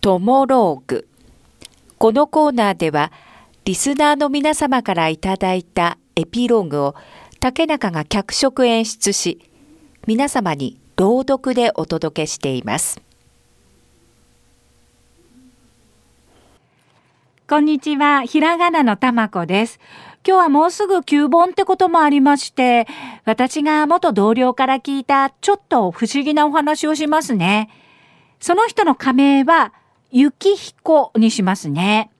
トモローグ。このコーナーでは、リスナーの皆様からいただいたエピローグを竹中が脚色演出し、皆様に朗読でお届けしています。こんにちは、ひらがなのたまこです。今日はもうすぐ9本ってこともありまして、私が元同僚から聞いたちょっと不思議なお話をしますね。その人の仮名は、ゆきひこにしますね。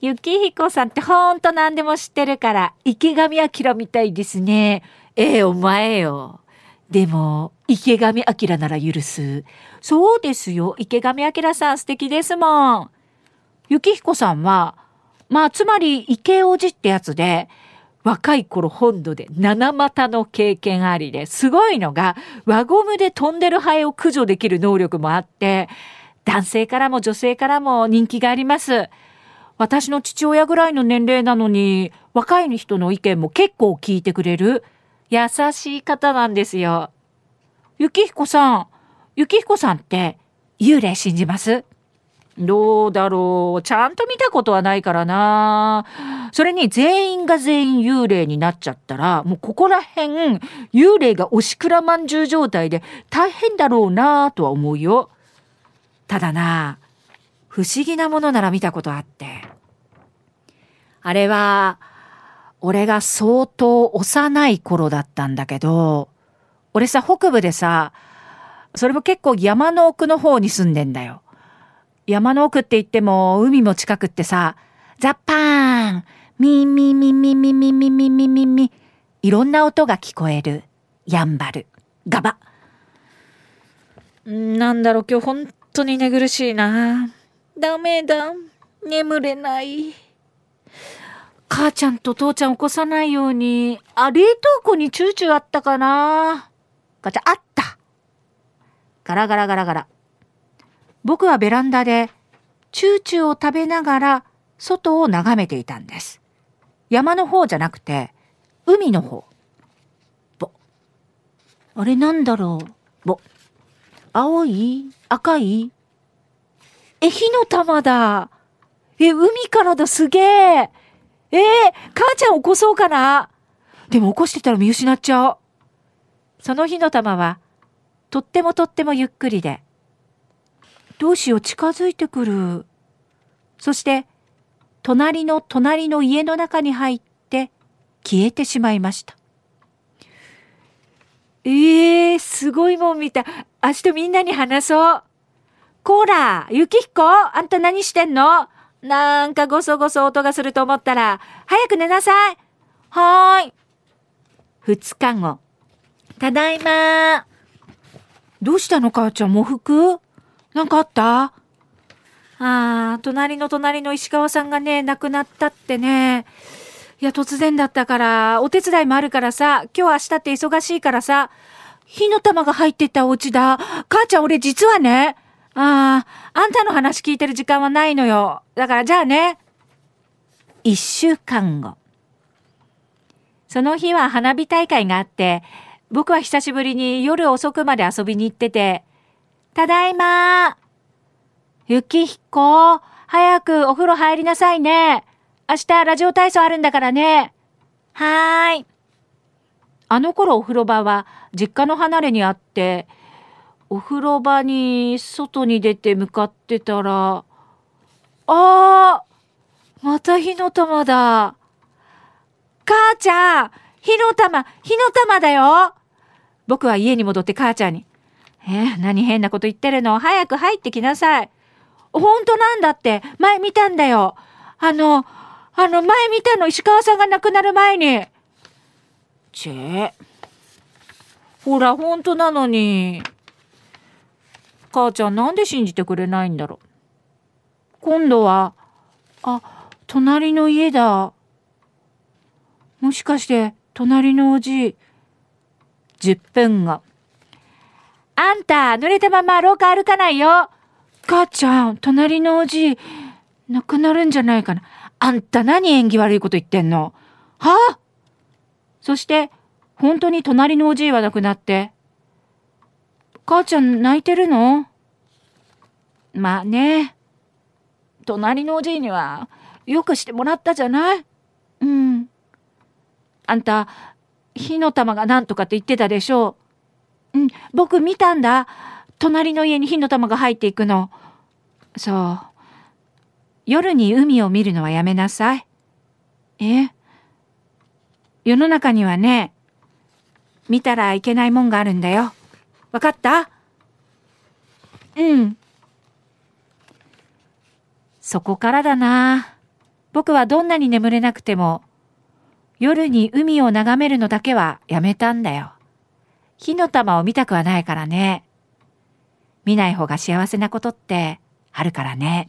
ゆきひこさんってほんと何でも知ってるから、池上彰みたいですね。ええお前よ。でも、池上彰なら許す。そうですよ。池上彰さん素敵ですもん。幸彦さんは、まあ、つまり池王子ってやつで、若い頃本土で七股の経験ありですごいのが輪ゴムで飛んでるハエを駆除できる能力もあって男性からも女性からも人気があります。私の父親ぐらいの年齢なのに若い人の意見も結構聞いてくれる優しい方なんですよ。ゆきひこさん、ゆきひこさんって幽霊信じます？どうだろう。ちゃんと見たことはないからな。それに全員が全員幽霊になっちゃったら、もうここら辺、幽霊がおしくらまんじゅう状態で大変だろうなとは思うよ。ただな、不思議なものなら見たことあって。あれは、俺が相当幼い頃だったんだけど、俺さ、北部でさ、それも結構山の奥の方に住んでんだよ。山の奥って言っても海も近くってさ、ザッパーンミンミンミンミンミンミンミンミンミンミンミンいろんな音が聞こえる。やんばる。ガバ。なんだろう、今日本当に寝苦しいな。ダメだ。眠れない。母ちゃんと父ちゃん起こさないように、あ、冷凍庫にチューチューあったかな。ガチャ、あったガラガラガラガラ。僕はベランダでチューチューを食べながら外を眺めていたんです。山の方じゃなくて、海の方。ぼ。あれなんだろう。ぼ。青い赤いえ、火の玉だ。え、海からだ、すげえ。えー、母ちゃん起こそうかな。でも起こしてたら見失っちゃう。その火の玉は、とってもとってもゆっくりで、どうしよう近づいてくる。そして、隣の隣の家の中に入って消えてしまいました。ええー、すごいもん見た。明日みんなに話そう。こら、ゆきひこ、あんた何してんの？なんかごそごそ音がすると思ったら、早く寝なさい。はーい。二日後。ただいまどうしたの母ちゃん、喪服？なんかあった？ああ、隣の隣の石川さんがね、亡くなったってね。いや、突然だったから、お手伝いもあるからさ、今日明日って忙しいからさ、火の玉が入ってたお家だ。母ちゃん、俺実はね、ああ、あんたの話聞いてる時間はないのよ。だからじゃあね。一週間後。その日は花火大会があって、僕は久しぶりに夜遅くまで遊びに行ってて、ただいまゆきひこ、早くお風呂入りなさいね。明日ラジオ体操あるんだからね。はーい。あの頃お風呂場は実家の離れにあって、お風呂場に外に出て向かってたら、あーまた火の玉だ。母ちゃん火の玉火の玉だよ僕は家に戻って母ちゃんに、えー、何変なこと言ってるの？早く入ってきなさい。本当なんだって。前見たんだよ。あの、あの、前見たの石川さんが亡くなる前に。ちえ。ほら、本当なのに。母ちゃんなんで信じてくれないんだろう。今度は、あ、隣の家だ。もしかして、隣のおじい。10分後。あんた、濡れたまま廊下歩かないよ。母ちゃん、隣のおじい、亡くなるんじゃないかな。あんた何縁起悪いこと言ってんの？は？あそして、本当に隣のおじいは亡くなって。母ちゃん泣いてるの？まあね。隣のおじいにはよくしてもらったじゃない？うん。あんた、火の玉が何とかって言ってたでしょう？うん、僕見たんだ。隣の家に火の玉が入っていくの。そう。夜に海を見るのはやめなさい。え？世の中にはね、見たらいけないもんがあるんだよ。わかった？うん。そこからだな。僕はどんなに眠れなくても、夜に海を眺めるのだけはやめたんだよ。火の玉を見たくはないからね。見ない方が幸せなことってあるからね。